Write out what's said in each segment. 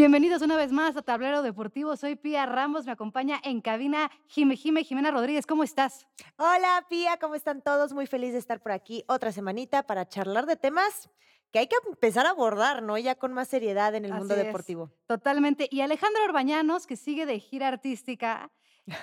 Bienvenidos una vez más a Tablero Deportivo. Soy Pía Ramos, me acompaña en cabina Jime Jime Jimena Rodríguez. ¿Cómo estás? Hola Pía, ¿cómo están todos? Muy feliz de estar por aquí otra semanita para charlar de temas que hay que empezar a abordar, ¿no? Ya con más seriedad en el mundo es, deportivo. Totalmente. Y Alejandro Orbañanos, que sigue de gira artística.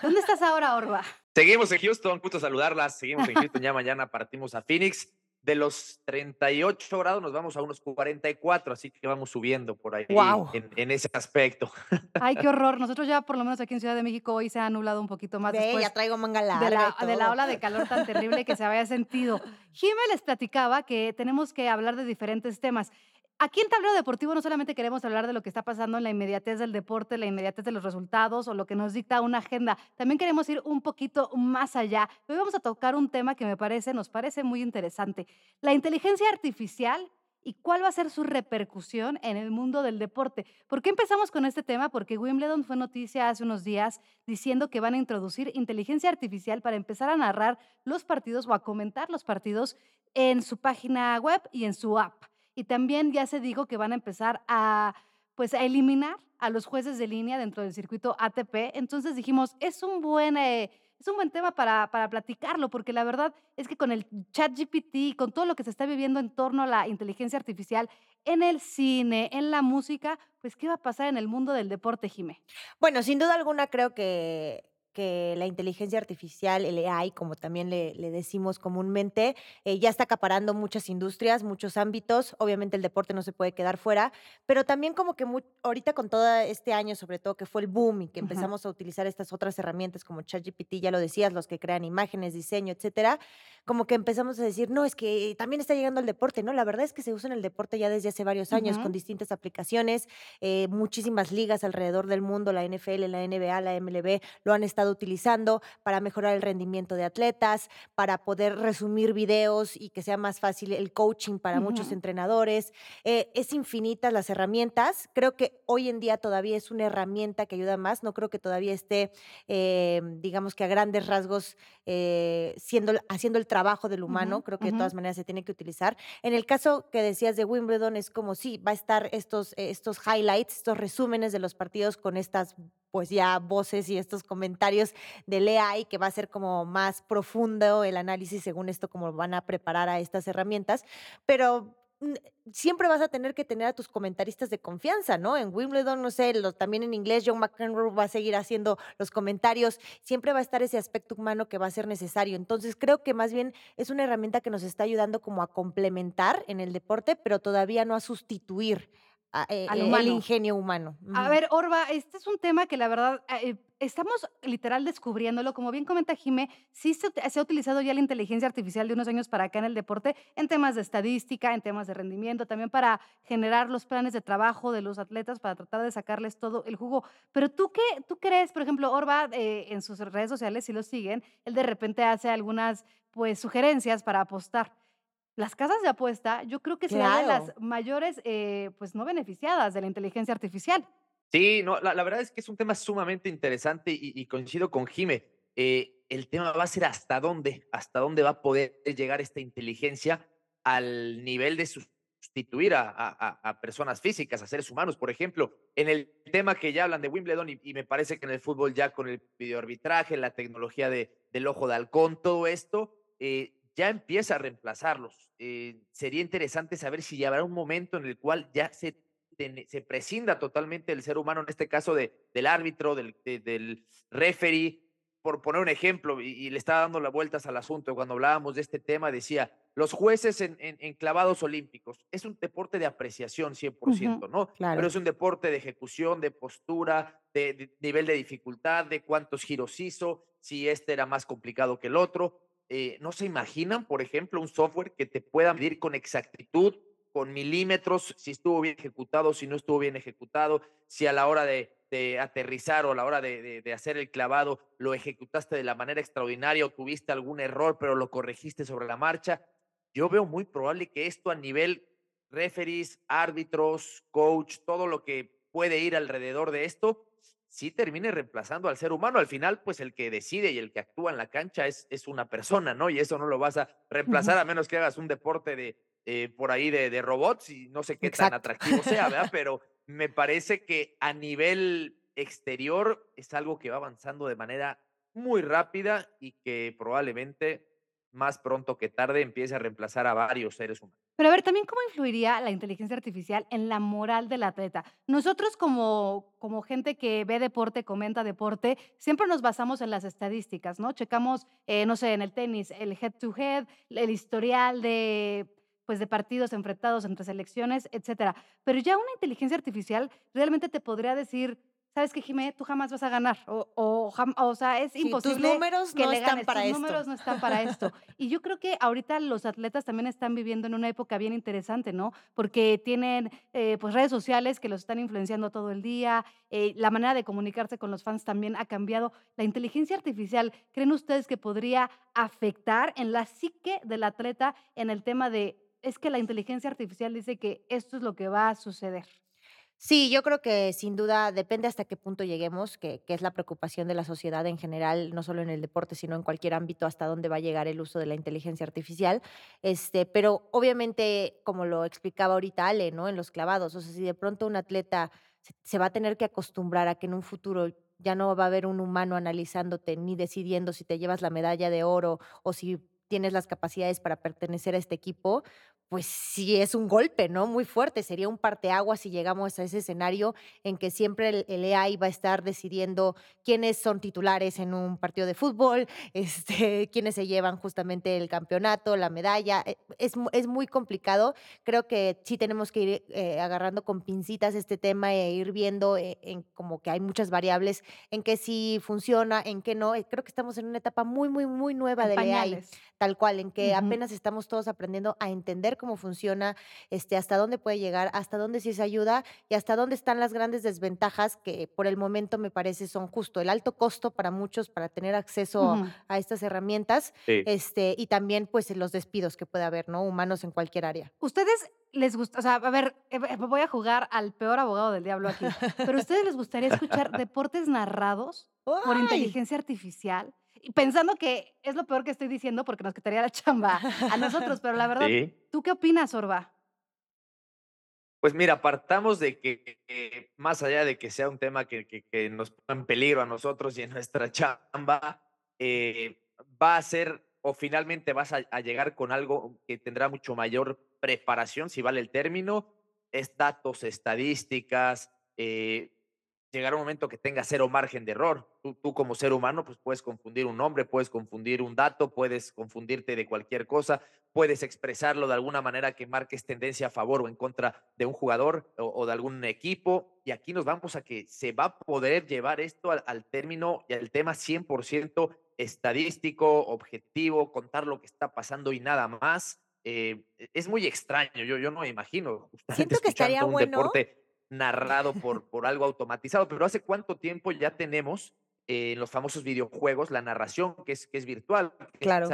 ¿Dónde estás ahora, Orba? Seguimos en Houston, gusto saludarlas. Seguimos en Houston, ya mañana partimos a Phoenix. De los 38 grados nos vamos a unos 44, así que vamos subiendo por ahí Guau. en, en ese aspecto. Ay, qué horror. Nosotros ya, por lo menos aquí en Ciudad de México, hoy se ha anulado un poquito más Ve, después ya traigo manga de larga la, y de la ola de calor tan terrible que se había sentido. Jime les platicaba que tenemos que hablar de diferentes temas. Aquí en Tablero Deportivo no solamente queremos hablar de lo que está pasando en la inmediatez del deporte, la inmediatez de los resultados o lo que nos dicta una agenda, también queremos ir un poquito más allá. Hoy vamos a tocar un tema que me parece, nos parece muy interesante, la inteligencia artificial y cuál va a ser su repercusión en el mundo del deporte. ¿Por qué empezamos con este tema? Porque Wimbledon fue noticia hace unos días diciendo que van a introducir inteligencia artificial para empezar a narrar los partidos o a comentar los partidos en su página web y en su app. Y también ya se dijo que van a empezar a, pues, a eliminar a los jueces de línea dentro del circuito ATP. Entonces dijimos, es un buen, eh, es un buen tema para, para platicarlo, porque la verdad es que con el chat GPT, con todo lo que se está viviendo en torno a la inteligencia artificial en el cine, en la música, pues, ¿qué va a pasar en el mundo del deporte, Jimé? Bueno, sin duda alguna creo que, que la inteligencia artificial, el AI, como también le, le decimos comúnmente, eh, ya está acaparando muchas industrias, muchos ámbitos. Obviamente el deporte no se puede quedar fuera, pero también como que ahorita con todo este año, sobre todo que fue el boom y que empezamos a utilizar estas otras herramientas como ChatGPT, ya lo decías, los que crean imágenes, diseño, etcétera, como que empezamos a decir, no, es que también está llegando al deporte, ¿no? La verdad es que se usa en el deporte ya desde hace varios años con distintas aplicaciones, eh, muchísimas ligas alrededor del mundo, la NFL, la NBA, la MLB, lo han estado utilizando para mejorar el rendimiento de atletas, para poder resumir videos y que sea más fácil el coaching para muchos entrenadores. Eh, es infinitas las herramientas. Creo que hoy en día todavía es una herramienta que ayuda más. No creo que todavía esté, eh, digamos que a grandes rasgos, eh, siendo, haciendo el trabajo del humano. Creo que de todas maneras se tiene que utilizar. En el caso que decías de Wimbledon, es como sí, va a estar estos, estos highlights, estos resúmenes de los partidos con estas pues ya voces y estos comentarios del AI que va a ser como más profundo el análisis según esto como van a preparar a estas herramientas, pero mm, siempre vas a tener que tener a tus comentaristas de confianza, ¿no? En Wimbledon, no sé, lo- también en inglés John McEnroe va a seguir haciendo los comentarios, siempre va a estar ese aspecto humano que va a ser necesario. Entonces creo que más bien es una herramienta que nos está ayudando como a complementar en el deporte, pero todavía no a sustituir a- eh, Al eh, el humano. ingenio humano. A ver, Orba, este es un tema que la verdad eh, estamos literal descubriéndolo. Como bien comenta Jime, sí se, se ha utilizado ya la inteligencia artificial de unos años para acá en el deporte, en temas de estadística, en temas de rendimiento, también para generar los planes de trabajo de los atletas, para tratar de sacarles todo el jugo. Pero tú qué, tú crees, por ejemplo, Orba eh, en sus redes sociales, si lo siguen, él de repente hace algunas pues sugerencias para apostar. Las casas de apuesta, yo creo que será de las mayores, eh, pues no beneficiadas de la inteligencia artificial. Sí, no, la, la verdad es que es un tema sumamente interesante y, y coincido con Jime. Eh, el tema va a ser hasta dónde, hasta dónde va a poder llegar esta inteligencia al nivel de sustituir a, a- a- a personas físicas, a seres humanos. Por ejemplo, en el tema que ya hablan de Wimbledon y, y me parece que en el fútbol ya con el videoarbitraje, la tecnología de, del ojo de halcón, todo esto, eh, ya empieza a reemplazarlos. Eh, sería interesante saber si habrá un momento en el cual ya se se prescinda totalmente del ser humano, en este caso de, del árbitro, del, de- del referee, por poner un ejemplo, y, y le estaba dando las vueltas al asunto, cuando hablábamos de este tema, decía, los jueces en, en- en clavados olímpicos, es un deporte de apreciación 100%, ¿no? claro. Pero es un deporte de ejecución, de postura, de, de nivel de dificultad, de cuántos giros hizo, si este era más complicado que el otro. Eh, ¿No se imaginan, por ejemplo, un software que te pueda medir con exactitud con milímetros, si estuvo bien ejecutado, si no estuvo bien ejecutado, si a la hora de, aterrizar o a la hora de, hacer el clavado lo ejecutaste de la manera extraordinaria o tuviste algún error, pero lo corregiste sobre la marcha. Yo veo muy probable que esto a nivel referees, árbitros, coach, todo lo que puede ir alrededor de esto, sí termine reemplazando al ser humano. Al final, pues el que decide y el que actúa en la cancha es, es una persona, ¿no? Y eso no lo vas a reemplazar a menos que hagas un deporte de, eh, por ahí de, de, robots y no sé qué Exacto. tan atractivo sea, ¿verdad? Pero, me parece que a nivel exterior es algo que va avanzando de manera muy rápida y que probablemente más pronto que tarde empiece a reemplazar a varios seres humanos. Pero a ver, también cómo influiría la inteligencia artificial en la moral del atleta. Nosotros como, como gente que ve deporte, comenta deporte, siempre nos basamos en las estadísticas, ¿no? Checamos, eh, no sé, en el tenis, el head to head, el historial de pues de partidos enfrentados entre selecciones, etcétera. Pero ya una inteligencia artificial realmente te podría decir, ¿sabes qué, Jimé? Tú jamás vas a ganar. O, o, o sea, es Sí, imposible tus números que no le están ganes. para Tus esto. números no están para esto. Y yo creo que ahorita los atletas también están viviendo en una época bien interesante, ¿no? Porque tienen eh, pues redes sociales que los están influenciando todo el día. eh, la manera de comunicarse con los fans también ha cambiado. La inteligencia artificial, ¿creen ustedes que podría afectar en la psique del atleta en el tema de, es que la inteligencia artificial dice que esto es lo que va a suceder? Sí, yo creo que sin duda depende hasta qué punto lleguemos, que, que es la preocupación de la sociedad en general, no solo en el deporte, sino en cualquier ámbito, hasta dónde va a llegar el uso de la inteligencia artificial. Este, pero obviamente, como lo explicaba ahorita Ale, ¿no? En los clavados, o sea, si de pronto un atleta se, se va a tener que acostumbrar a que en un futuro ya no va a haber un humano analizándote ni decidiendo si te llevas la medalla de oro o si tienes las capacidades para pertenecer a este equipo, pues sí es un golpe, ¿no? Muy fuerte. Sería un parteaguas si llegamos a ese escenario en que siempre el, el AI va a estar decidiendo quiénes son titulares en un partido de fútbol, este, quiénes se llevan justamente el campeonato, la medalla. Eh, Es, es muy complicado. Creo que sí tenemos que ir eh, agarrando con pincitas este tema e ir viendo eh, en como que hay muchas variables en que sí funciona, en que no. Eh, Creo que estamos en una etapa muy, muy, muy nueva En del AI pañales. Tal cual, en que apenas estamos todos aprendiendo a entender cómo funciona, este, hasta dónde puede llegar, hasta dónde sí es ayuda y hasta dónde están las grandes desventajas que por el momento me parece son justo el alto costo para muchos para tener acceso a estas herramientas, Sí. este, y también pues los despidos que puede haber, ¿no? Humanos en cualquier área. ¿Ustedes les gusta, o sea, a ver, eh, voy a jugar al peor abogado del diablo aquí, pero ¿a ustedes les gustaría escuchar deportes narrados por inteligencia artificial? Y pensando que es lo peor que estoy diciendo porque nos quitaría la chamba a nosotros, pero la verdad, Sí. ¿tú qué opinas, Orba? Pues mira, partamos de que eh, más allá de que sea un tema que, que- que nos ponga en peligro a nosotros y en nuestra chamba, eh, va a ser o finalmente vas a, a llegar con algo que tendrá mucho mayor preparación, si vale el término, es datos, estadísticas, eh, llegará un momento que tenga cero margen de error. Tú, tú como ser humano, pues puedes confundir un nombre, puedes confundir un dato, puedes confundirte de cualquier cosa, puedes expresarlo de alguna manera que marques tendencia a favor o en contra de un jugador o, o de algún equipo. Y aquí nos vamos a que se va a poder llevar esto al, al término y al tema 100% estadístico, objetivo, contar lo que está pasando y nada más. Eh, es muy extraño, yo, yo no me imagino Siento que estaría un bueno. deporte narrado por, por algo automatizado, pero ¿hace cuánto tiempo ya tenemos eh, en los famosos videojuegos la narración que es, que es virtual, que Claro. es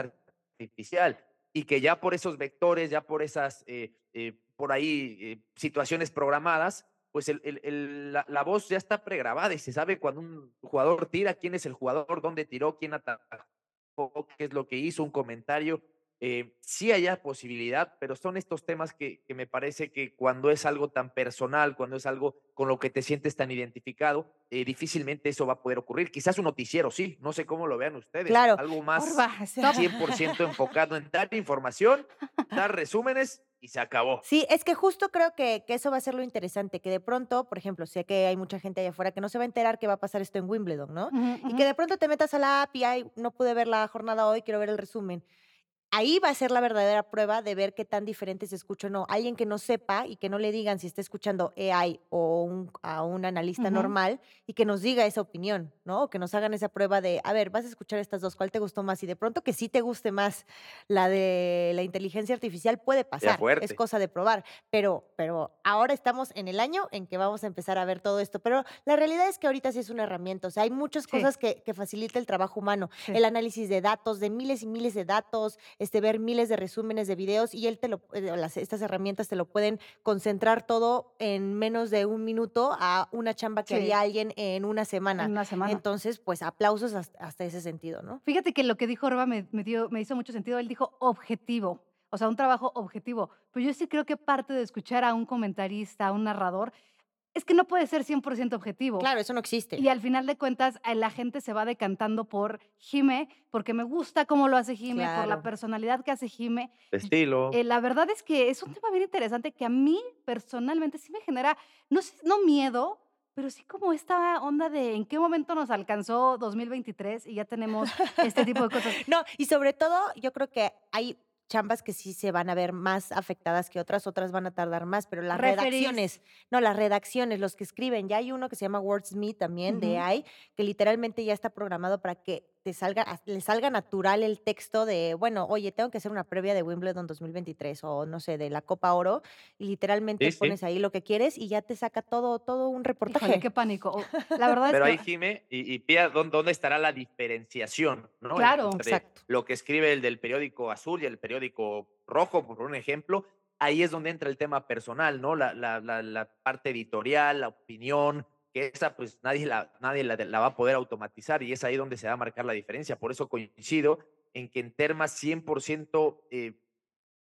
artificial, y que ya por esos vectores, ya por esas, eh, eh, por ahí, eh, situaciones programadas, pues el, el- el- la, la voz ya está pregrabada y se sabe cuando un jugador tira, quién es el jugador, dónde tiró, quién atacó, qué es lo que hizo, un comentario. Eh, sí haya posibilidad, pero son estos temas que, que me parece que cuando es algo tan personal, cuando es algo con lo que te sientes tan identificado, eh, difícilmente eso va a poder ocurrir. Quizás un noticiero, sí, no sé cómo lo vean ustedes. Claro. Algo más Orba, stop. 100% enfocado en dar información, dar resúmenes y se acabó. Sí, es que justo creo que, que eso va a ser lo interesante, que de pronto, por ejemplo, sé que hay mucha gente allá afuera que no se va a enterar que va a pasar esto en Wimbledon, ¿no? Ujú, Y ujú. que de pronto te metas a la app y "Ay, no pude ver la jornada hoy, quiero ver el resumen. Ahí va a ser la verdadera prueba de ver qué tan diferente se escucha o no. Alguien que no sepa y que no le digan si está escuchando AI o un- a un analista normal y que nos diga esa opinión, ¿no? O que nos hagan esa prueba de, a ver, vas a escuchar estas dos, ¿cuál te gustó más? Y de pronto que sí te guste más la de la inteligencia artificial puede pasar. Es cosa de probar. Pero, pero ahora estamos en el año en que vamos a empezar a ver todo esto. Pero la realidad es que ahorita sí es una herramienta. O sea, hay muchas Sí. cosas que, que facilita el trabajo humano. Sí. El análisis de datos, de miles y miles de datos, este, ver miles de resúmenes de videos y él te lo, eh, las, estas herramientas te lo pueden concentrar todo en menos de un minuto a una chamba que Sí. haría alguien en una semana. En una semana. Entonces, pues aplausos hasta, hasta ese sentido, ¿no? Fíjate que lo que dijo Orba me, me dio, me hizo mucho sentido. Él dijo objetivo, o sea, un trabajo objetivo. Pero yo sí creo que parte de escuchar a un comentarista, a un narrador, es que no puede ser 100% objetivo. Claro, eso no existe. Y al final de cuentas, eh, la gente se va decantando por Jime, porque me gusta cómo lo hace Jime, por la personalidad que hace Jime. Estilo. Eh, la verdad es que es un tema bien interesante que a mí personalmente sí me genera, no sé, no miedo, pero sí como esta onda de en qué momento nos alcanzó 2023 y ya tenemos este tipo de cosas. No, y sobre todo, yo creo que hay chambas que sí se van a ver más afectadas que otras, otras van a tardar más, pero las redacciones, no, las redacciones, los que escriben, ya hay uno que se llama Wordsmith también de. AI, que literalmente ya está programado para que te salga, le salga natural el texto de, bueno, oye, tengo que hacer una previa de Wimbledon 2023 o no sé, de la Copa Oro, y literalmente Sí, sí. pones ahí lo que quieres y ya te saca todo, todo un reportaje. Híjole, qué pánico. La verdad Pero es ahí, que Jime y, y Pía, ¿dónde, dónde estará la diferenciación? ¿no? Claro. Entre Exacto. lo que escribe el del periódico azul y el periódico rojo, por un ejemplo. Ahí es donde entra el tema personal, ¿no? La, la, la, la parte editorial, la opinión, que esa pues nadie, la, nadie la, la va a poder automatizar y es ahí donde se va a marcar la diferencia. Por eso coincido en que en temas 100% eh,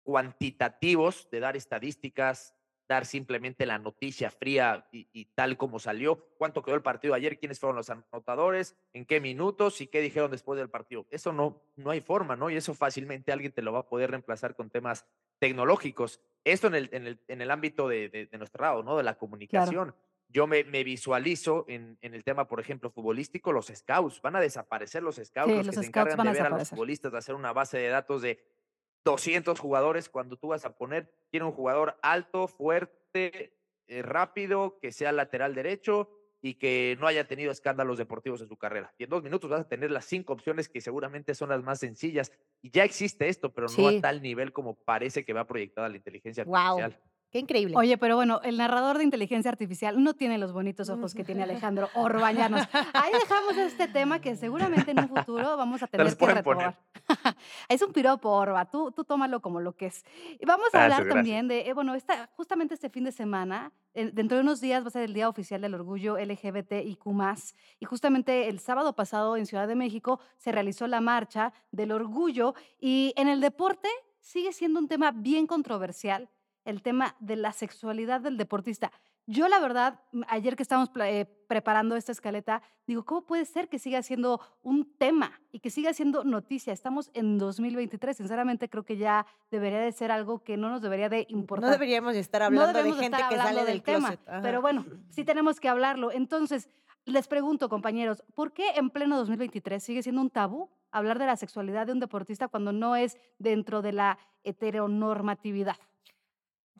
cuantitativos de dar estadísticas, dar simplemente la noticia fría y, y tal como salió, cuánto quedó el partido ayer, quiénes fueron los anotadores, en qué minutos y qué dijeron después del partido. Eso no, no hay forma, ¿no? Y eso fácilmente alguien te lo va a poder reemplazar con temas tecnológicos. Esto en el, en el, en el ámbito de, de, de nuestro lado, ¿no? De la comunicación. Yo me, me visualizo en, en, el tema, por ejemplo, futbolístico, los scouts. Van a desaparecer los scouts, Sí, los, los que se encargan de ver a los futbolistas, de hacer una base de datos de 200 jugadores cuando tú vas a poner, quiere un jugador alto, fuerte, eh, rápido, que sea lateral derecho y que no haya tenido escándalos deportivos en su carrera. Y en dos minutos vas a tener las cinco opciones que seguramente son las más sencillas. Y ya existe esto, pero no a tal nivel como parece que va proyectada la inteligencia artificial. Qué increíble. Oye, pero bueno, el narrador de inteligencia artificial no tiene los bonitos ojos que tiene Alejandro Orbañanos. Ahí dejamos este tema que seguramente en un futuro vamos a tener que retomar. es un piropo, Orba, tú, tú tómalo como lo que es. Y vamos a Gracias, hablar gracias. también de, eh, bueno, esta, justamente este fin de semana, eh, dentro de unos días va a ser el Día Oficial del Orgullo LGBTIQ+, y justamente el sábado pasado en Ciudad de México se realizó la marcha del orgullo, y en el deporte sigue siendo un tema bien controversial, el tema de la sexualidad del deportista. Yo, la verdad, ayer que estábamos eh, preparando esta escaleta, digo, ¿cómo puede ser que siga siendo un tema y que siga siendo noticia? Estamos en 2023. Sinceramente, creo que ya debería de ser algo que no nos debería de importar. no deberíamos estar No hablando debemos de gente estar que sale hablando del, tema. Pero bueno, sí tenemos que hablarlo. Entonces, les pregunto, compañeros, ¿por qué en pleno 2023 sigue siendo un tabú hablar de la sexualidad de un deportista cuando no es dentro de la heteronormatividad?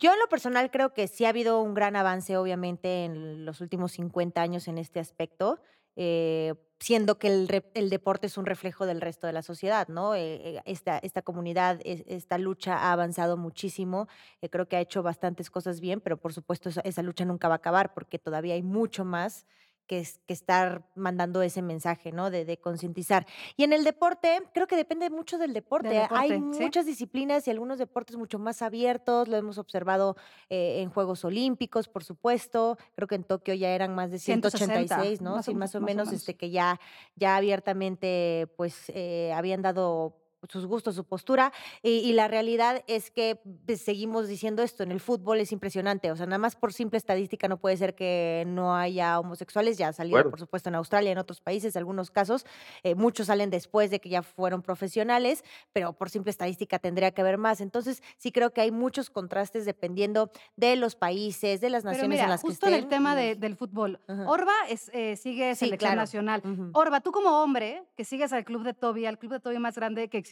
Yo en lo personal creo que sí ha habido un gran avance, obviamente, en los últimos 50 años en este aspecto, eh, siendo que el, el deporte es un reflejo del resto de la sociedad, ¿no? Eh, eh, esta, esta comunidad, es- esta lucha ha avanzado muchísimo, eh, creo que ha hecho bastantes cosas bien, pero por supuesto esa, esa lucha nunca va a acabar porque todavía hay mucho más que, es- que estar mandando ese mensaje, ¿no? De, de concientizar. Y en el deporte, creo que depende mucho del deporte. Hay deporte, sí. muchas disciplinas y algunos deportes mucho más abiertos, lo hemos observado eh, en Juegos Olímpicos, por supuesto. Creo que en Tokio ya eran más de 160, 186, ¿no? más sí, o- más o más o menos, menos. este, que ya, ya abiertamente pues eh, habían dado sus gustos, su postura, y, y la realidad es que pues, seguimos diciendo esto, en el fútbol es impresionante, o sea, nada más por simple estadística no puede ser que no haya homosexuales, ya ha salido, por supuesto, en Australia, en otros países, algunos casos, eh, muchos salen después de que ya fueron profesionales, pero por simple estadística tendría que haber más. Entonces, sí creo que hay muchos contrastes dependiendo de los países, de las Pero naciones mira, en las que justo en estén. el tema de- del fútbol. Orba es, eh, sigue Sí, selección claro. nacional. Orba, tú como hombre que sigues al club de Toby, al club de Toby más grande que existe,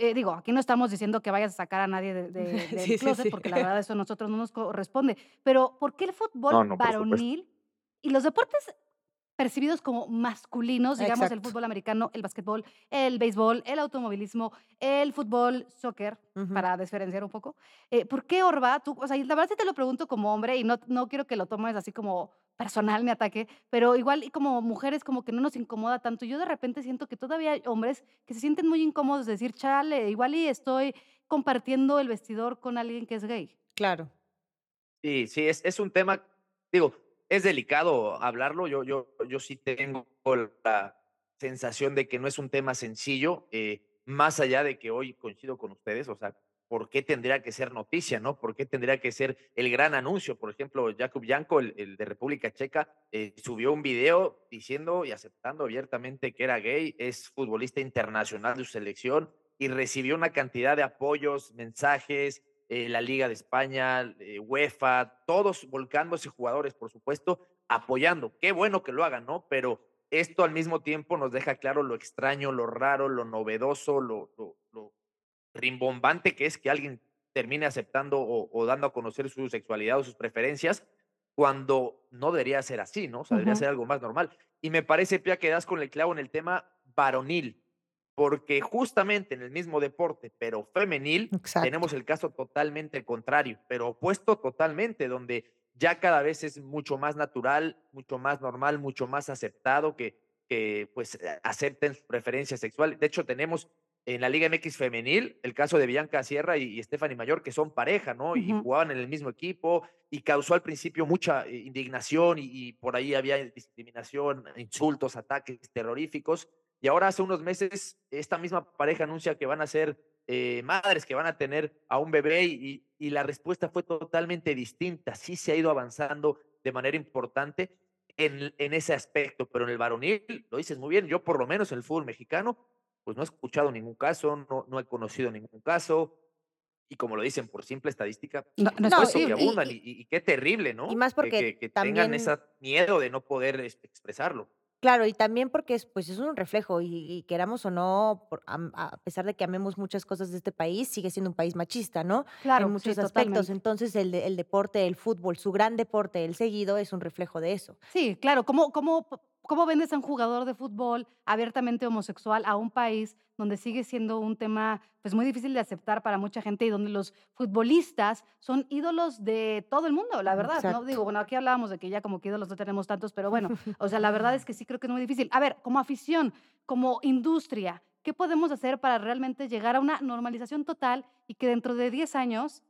eh, digo, aquí no estamos diciendo que vayas a sacar a nadie de- de- del Sí, sí, closet, sí. porque la verdad eso a nosotros no nos corresponde, pero ¿por qué el fútbol No, no, varonil y los deportes percibidos como masculinos, digamos el Exacto. fútbol americano, el básquetbol, el béisbol, el automovilismo, el fútbol, soccer, Ujú. para diferenciar un poco. Eh, ¿Por qué Orba? Tú, o sea, la verdad sí te lo pregunto como hombre y no, no quiero que lo tomes así como personal mi ataque, pero igual y como mujeres como que no nos incomoda tanto. Yo de repente siento que todavía hay hombres que se sienten muy incómodos de decir, chale, igual y estoy compartiendo el vestidor con alguien que es gay. Claro. Sí, sí, es, es un tema, digo, es delicado hablarlo. Yo, yo, yo sí tengo la sensación de que no es un tema sencillo, eh, más allá de que hoy coincido con ustedes, o sea, ¿por qué tendría que ser noticia, no? ¿Por qué tendría que ser el gran anuncio? Por ejemplo, Jakub Janko, el, de República Checa, eh, subió un video diciendo y aceptando abiertamente que era gay, es futbolista internacional de su selección y recibió una cantidad de apoyos, mensajes, eh, la Liga de España, eh, UEFA, todos volcándose jugadores, por supuesto, apoyando. Qué bueno que lo hagan, ¿no? Pero esto al mismo tiempo nos deja claro lo extraño, lo raro, lo novedoso, lo, lo, lo rimbombante que es que alguien termine aceptando o, o, dando a conocer su sexualidad o sus preferencias cuando no debería ser así, ¿no? O sea, debería uh -huh. ser algo más normal. Y me parece, Pia, que das con el clavo en el tema varonil, porque justamente en el mismo deporte, pero femenil, Exacto. tenemos el caso totalmente contrario, pero opuesto totalmente, donde ya cada vez es mucho más natural, mucho más normal, mucho más aceptado que, que pues acepten su preferencia sexual. De hecho, tenemos en la Liga MX femenil, el caso de Bianca Sierra y, y Stephanie Mayor, que son pareja, ¿no? Uh -huh. Y jugaban en el mismo equipo y causó al principio mucha eh, indignación y, y, por ahí había discriminación, insultos, ataques terroríficos. Y ahora hace unos meses esta misma pareja anuncia que van a ser eh, madres, que van a tener a un bebé y, y la respuesta fue totalmente distinta. Sí se ha ido avanzando de manera importante en, en ese aspecto, pero en el varonil, lo dices muy bien, yo por lo menos en el fútbol mexicano pues no he escuchado ningún caso, no, no he conocido ningún caso. Y como lo dicen, por simple estadística, no, no, no sí, que abundan. Y, y, y, qué terrible, ¿no? Y más porque que, que, que también... tengan ese miedo de no poder expresarlo. Claro, y también porque es, pues es un reflejo y, y queramos o no, por, a, a, pesar de que amemos muchas cosas de este país, sigue siendo un país machista, ¿no? Claro, en muchos sí, aspectos. Totalmente. Entonces, el, el deporte, el fútbol, su gran deporte, el seguido, es un reflejo de eso. Sí, claro. ¿Cómo, cómo, cómo vendes a un jugador de fútbol abiertamente homosexual a un país donde sigue siendo un tema pues muy difícil de aceptar para mucha gente y donde los futbolistas son ídolos de todo el mundo, la verdad, Exacto. ¿no? Digo, bueno, aquí hablábamos de que ya como que ídolos no tenemos tantos, pero bueno, o sea, la verdad es que sí creo que es muy difícil. A ver, como afición, como industria, ¿qué podemos hacer para realmente llegar a una normalización total y que dentro de 10 años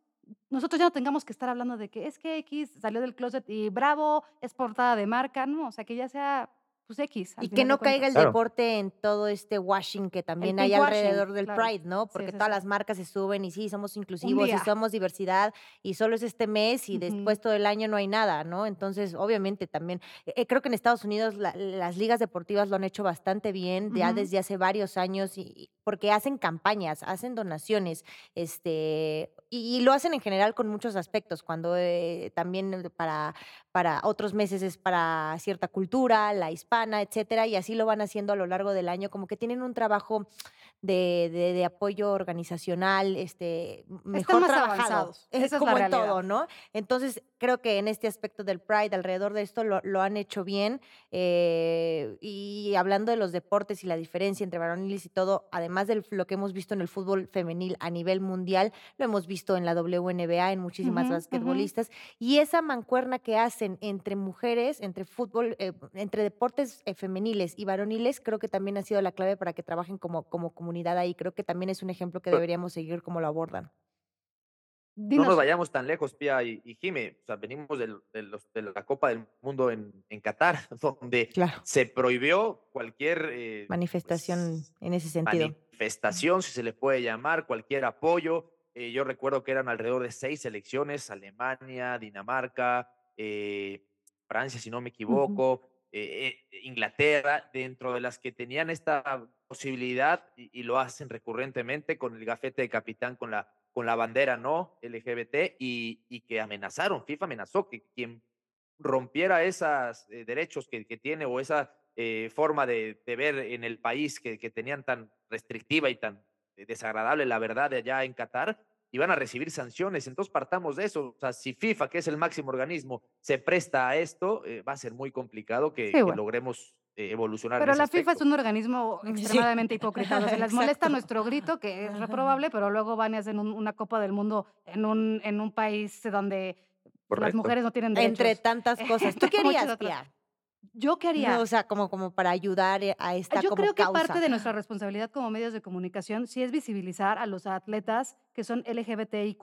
nosotros ya no tengamos que estar hablando de que es que X salió del closet y bravo, es portada de marca, no, o sea, que ya sea pues X. Y que no caiga el claro. deporte en todo este washing que también hay alrededor del claro. Pride, ¿no? Porque sí, todas las marcas se suben y sí, somos inclusivos y somos diversidad y solo es este mes y uh -huh. después todo el año no hay nada, ¿no? Entonces, obviamente también, eh, creo que en Estados Unidos la, las ligas deportivas lo han hecho bastante bien, uh -huh. ya desde hace varios años, y, porque hacen campañas, hacen donaciones, este, y, y lo hacen en general con muchos aspectos, cuando eh, también para, para otros meses es para cierta cultura, la hispana, etcétera, y así lo van haciendo a lo largo del año, como que tienen un trabajo de, de, de apoyo organizacional, este, mejor trabajado. Avanzados. Es Esa como es en todo, ¿no? Entonces, creo que en este aspecto del Pride, alrededor de esto, lo, lo han hecho bien. Eh, y hablando de los deportes y la diferencia entre varoniles y todo, además de lo que hemos visto en el fútbol femenil a nivel mundial, lo hemos visto en la WNBA, en muchísimas uh -huh, basquetbolistas, uh -huh. y esa mancuerna que hacen entre mujeres, entre fútbol, eh, entre deportes eh, femeniles y varoniles, creo que también ha sido la clave para que trabajen como, como comunidad ahí. Creo que también es un ejemplo que deberíamos seguir como lo abordan. Dinos. No nos vayamos tan lejos, Pia y, y Jime. O sea, venimos de, la Copa del Mundo en, en Qatar, donde claro. se prohibió cualquier eh, manifestación pues, en ese sentido. Manifestación, si se le puede llamar, cualquier apoyo. Eh, yo recuerdo que eran alrededor de seis selecciones: Alemania, Dinamarca, eh, Francia, si no me equivoco. Uh -huh. Eh, Inglaterra, dentro de las que tenían esta posibilidad y, y, lo hacen recurrentemente con el gafete de capitán, con la, con la bandera no LGBT y, y que amenazaron, FIFA amenazó que quien rompiera esos derechos que, que, tiene o esa eh, forma de, de, ver en el país que, que tenían tan restrictiva y tan eh, desagradable la verdad de allá en Qatar, y van a recibir sanciones. Entonces partamos de eso. O sea, si FIFA, que es el máximo organismo, se presta a esto, eh, va a ser muy complicado que, sí, bueno. que logremos eh, evolucionar. Pero la aspecto. FIFA es un organismo extremadamente sí. hipócrita. O sea, les molesta nuestro grito, que es reprobable, pero luego van y hacen un, una Copa del Mundo en un, en un país donde Correcto. las mujeres no tienen derechos. Entre tantas cosas. ¿Tú querías, Pia? Yo quería. No, o sea, como, como para ayudar eh, a esta Yo como creo que causa. parte de nuestra responsabilidad como medios de comunicación sí es visibilizar a los atletas que son LGBTIQ.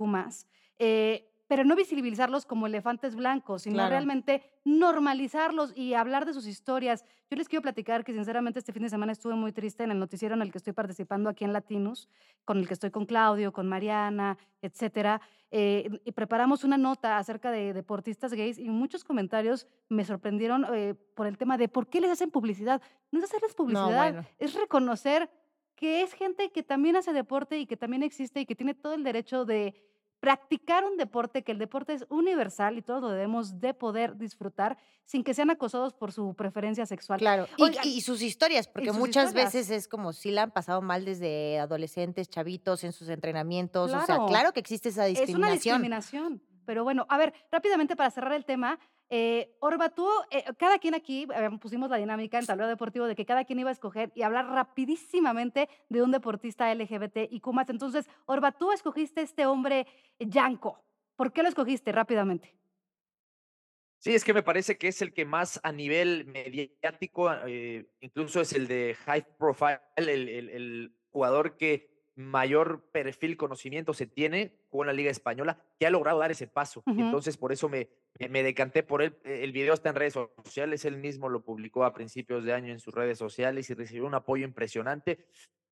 Eh, pero no visibilizarlos como elefantes blancos, sino Claro. realmente normalizarlos y hablar de sus historias. Yo les quiero platicar que sinceramente este fin de semana estuve muy triste en el noticiero en el que estoy participando aquí en Latinus, con el que estoy con Claudio, con Mariana, etcétera. eh, y preparamos una nota acerca de deportistas gays y muchos comentarios me sorprendieron eh, por el tema de por qué les hacen publicidad. No es hacerles publicidad, bueno. es reconocer que es gente que también hace deporte y que también existe y que tiene todo el derecho de practicar un deporte, que el deporte es universal y todos lo debemos de poder disfrutar sin que sean acosados por su preferencia sexual. Claro, y, Oigan, y sus historias, porque sus muchas historias. veces es como si la han pasado mal desde adolescentes, chavitos, en sus entrenamientos. O sea, Claro. claro que existe esa Es una discriminación. discriminación. Pero bueno, a ver, rápidamente para cerrar el tema, eh, Orba, tú, eh, cada quien aquí, pusimos la dinámica en tablero deportivo de que cada quien iba a escoger y hablar rapidísimamente de un deportista LGBT y más. Entonces, Orba, tú escogiste este hombre, Yanko. ¿Por qué lo escogiste rápidamente? Sí, es que me parece que es el que más a nivel mediático, eh, incluso es el de high profile, el- el jugador que mayor perfil, conocimiento se tiene, en la Liga Española, que ha logrado dar ese paso. Entonces por eso me, me, decanté por él. Eh, El video está en redes sociales, él mismo lo publicó a principios de año en sus redes sociales y recibió un apoyo impresionante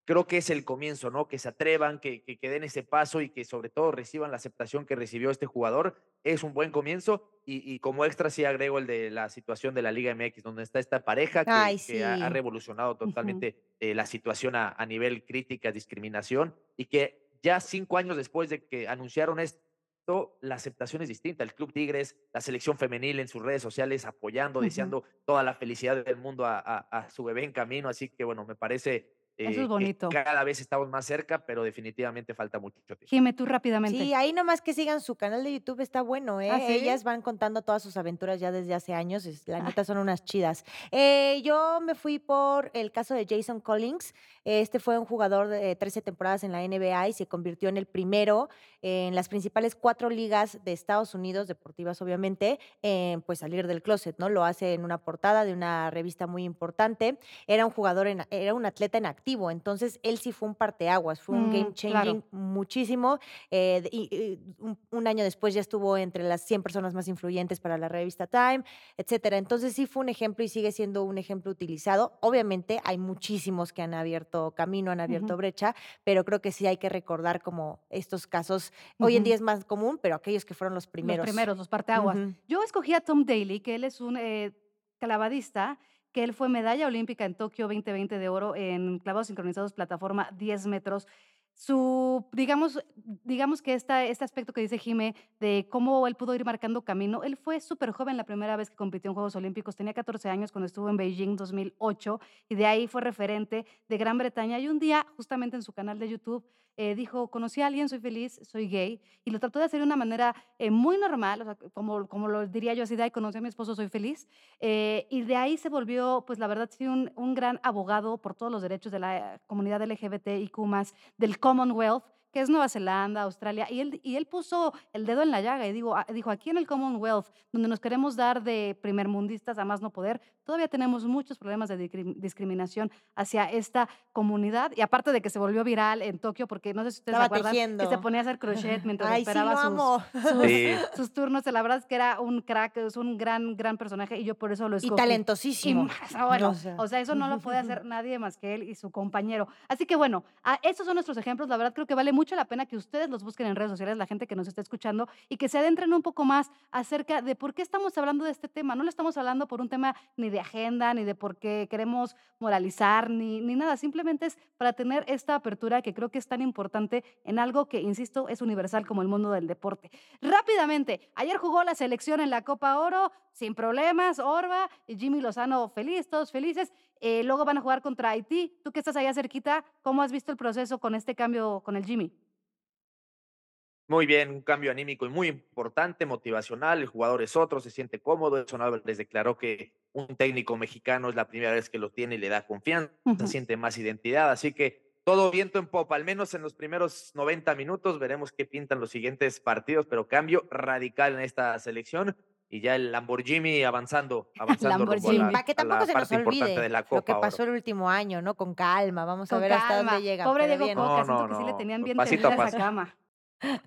creo que es el comienzo, ¿no? Que se atrevan, que, que, que den ese paso y que sobre todo reciban la aceptación que recibió este jugador. Es un buen comienzo y, y como extra sí agrego el de la situación de la Liga MX, donde está esta pareja que, Ay, que ha, ha sí. revolucionado totalmente eh, la situación a, a nivel crítica, discriminación y que ya cinco años después de que anunciaron esto, la aceptación es distinta. El Club Tigres, la selección femenil en sus redes sociales apoyando, Ujú. deseando toda la felicidad del mundo a, a- a su bebé en camino. Así que bueno, me parece Eso es eh, bonito. cada vez estamos más cerca, pero definitivamente falta mucho tiempo. Jime, tú rápidamente. Sí, ahí nomás que sigan su canal de YouTube, está bueno, ¿eh? ¿Ah, sí? Ellas van contando todas sus aventuras ya desde hace años, la neta son unas chidas. Eh, yo me fui por el caso de Jason Collins, este fue un jugador de 13 temporadas en la NBA y se convirtió en el primero en las principales cuatro ligas de Estados Unidos, deportivas obviamente, en pues salir del closet, ¿no? Lo hace en una portada de una revista muy importante, era un jugador, en- era un atleta en activo, entonces él sí fue un parteaguas, fue un Mm, game changing claro. muchísimo. eh, y, y un, un año después ya estuvo entre las 100 personas más influyentes para la revista Time, etcétera. Entonces sí fue un ejemplo y sigue siendo un ejemplo utilizado. Obviamente hay muchísimos que han abierto camino, han abierto brecha, pero creo que sí hay que recordar como estos casos. Hoy en día es más común, pero aquellos que fueron los primeros. Los primeros, los parteaguas. Yo escogí a Tom Daly, que él es un eh, clavadista, que él fue medalla olímpica en Tokio 2020 de oro en clavados sincronizados plataforma 10 metros. Su, digamos, digamos que esta, este aspecto que dice Jime de cómo él pudo ir marcando camino, él fue súper joven la primera vez que compitió en Juegos Olímpicos, tenía 14 años cuando estuvo en Beijing 2008 y de ahí fue referente de Gran Bretaña y un día justamente en su canal de YouTube eh, dijo, conocí a alguien, soy feliz, soy gay y lo trató de hacer de una manera eh, muy normal, como, como lo diría yo así, de ahí conocí a mi esposo, soy feliz eh, y de ahí se volvió, pues la verdad, un, un gran abogado por todos los derechos de la comunidad LGBT y más del Commonwealth, que es Nueva Zelanda, Australia, y él, y él puso el dedo en la llaga y digo, ah, dijo, aquí en el Commonwealth, donde nos queremos dar de primermundistas a más no poder, todavía tenemos muchos problemas de discrim- discriminación hacia esta comunidad, y aparte de que se volvió viral en Tokio, porque no sé si ustedes se Estaba acuerdan, que se ponía a hacer crochet mientras Ay, sí, esperaba lo sus, sus, Sí. sus turnos, la verdad es que era un crack, es un gran, gran personaje, y yo por eso lo Y escogí. Y talentosísimo. más, ah, bueno, O sea. o sea, eso no lo puede hacer nadie más que él y su compañero. Así que bueno, ah, estos son nuestros ejemplos. La verdad creo que vale mucho la pena que ustedes los busquen en redes sociales, la gente que nos está escuchando, y que se adentren un poco más acerca de por qué estamos hablando de este tema. No lo estamos hablando por un tema ni de agenda, ni de por qué queremos moralizar, ni, ni nada. Simplemente es para tener esta apertura que creo que es tan importante en algo que, insisto, es universal como el mundo del deporte. Rápidamente, ayer jugó la selección en la Copa Oro, sin problemas, Orba y Jimmy Lozano feliz, todos felices. Eh, luego van a jugar contra Haití. Tú que estás allá cerquita, ¿cómo has visto el proceso con este cambio con el Jimmy? Muy bien, un cambio anímico y muy importante, motivacional. El jugador es otro, se siente cómodo. Edson Álvarez declaró que un técnico mexicano es la primera vez que lo tiene y le da confianza, Ujú. siente más identidad. Así que todo viento en popa, al menos en los primeros 90 minutos. Veremos qué pintan los siguientes partidos, pero cambio radical en esta selección. Y ya el Lamborghini avanzando, avanzando rumbo a Lamborghini. la, Para que tampoco la se nos olvide de la lo que pasó Oro. el último año, ¿no? Con calma, vamos a ver hasta dónde llega. Pobre pero Diego bien. Coca, No, siento no, que sí le tenían bien pasito esa cama.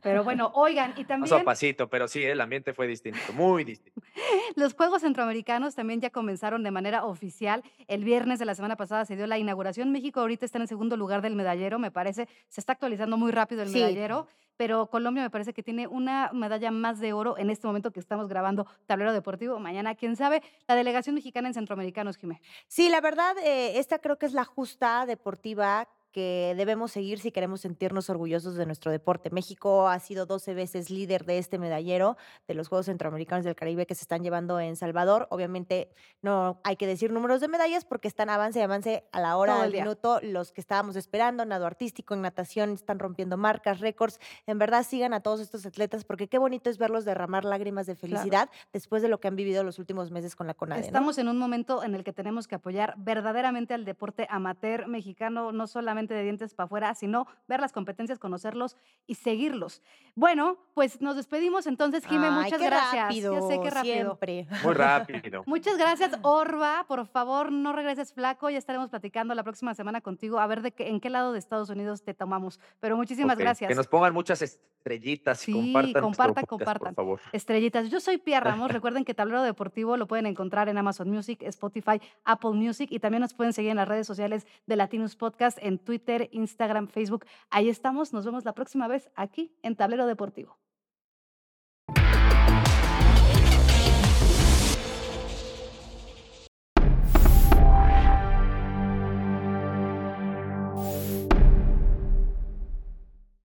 Pero bueno, oigan, y Paso a también pasito, pero sí, el ambiente fue distinto, muy distinto. los Juegos Centroamericanos también ya comenzaron de manera oficial. El viernes de la semana pasada se dio la inauguración. México ahorita está en el segundo lugar del medallero, me parece. Se está actualizando muy rápido el Sí. medallero, pero Colombia me parece que tiene una medalla más de oro en este momento que estamos grabando Tablero Deportivo. Mañana, quién sabe, la delegación mexicana en Centroamericanos, Jimé. Sí, la verdad, eh, esta creo que es la justa deportiva que debemos seguir si queremos sentirnos orgullosos de nuestro deporte. México ha sido 12 veces líder de este medallero de los Juegos Centroamericanos del Caribe que se están llevando en Salvador. Obviamente no hay que decir números de medallas porque están avance y avance a la hora, Todo el al día. minuto, los que estábamos esperando, nado artístico, en natación, están rompiendo marcas, récords. En verdad sigan a todos estos atletas porque qué bonito es verlos derramar lágrimas de felicidad después de lo que han vivido los últimos meses con la CONADE. ¿no? Estamos en un momento en el que tenemos que apoyar verdaderamente al deporte amateur mexicano, no solamente de dientes para afuera, sino ver las competencias, conocerlos y seguirlos. Bueno, pues nos despedimos entonces, Jimé, Ay, muchas qué gracias. Rápido, ya sé qué rápido. Siempre. Muy rápido. Muchas gracias, Orba. Por favor, no regreses flaco. Ya estaremos platicando la próxima semana contigo a ver de qué, en qué lado de Estados Unidos te tomamos. Pero muchísimas gracias. Que nos pongan muchas estrellitas Sí, y compartan, compartan, podcast, compartan. por favor. Estrellitas. Yo soy Pia Ramos. Recuerden que Tablero Deportivo lo pueden encontrar en Amazon Music, Spotify, Apple Music y también nos pueden seguir en las redes sociales de Latinos Podcast en Twitter, Instagram, Facebook. Ahí estamos. Nos vemos la próxima vez aquí en Tablero Deportivo.